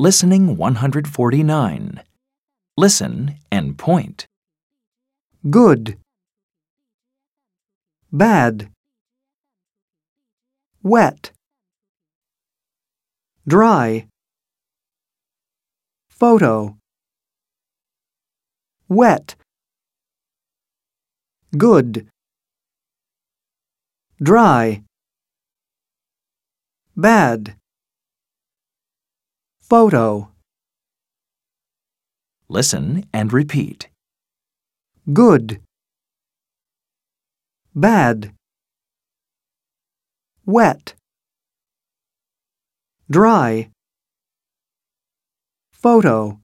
Listening 149. Listen and point. good, bad, wet, dry, photo, wet, good, dry, bad, photo, Listen and repeat. good, bad, wet, dry, photo,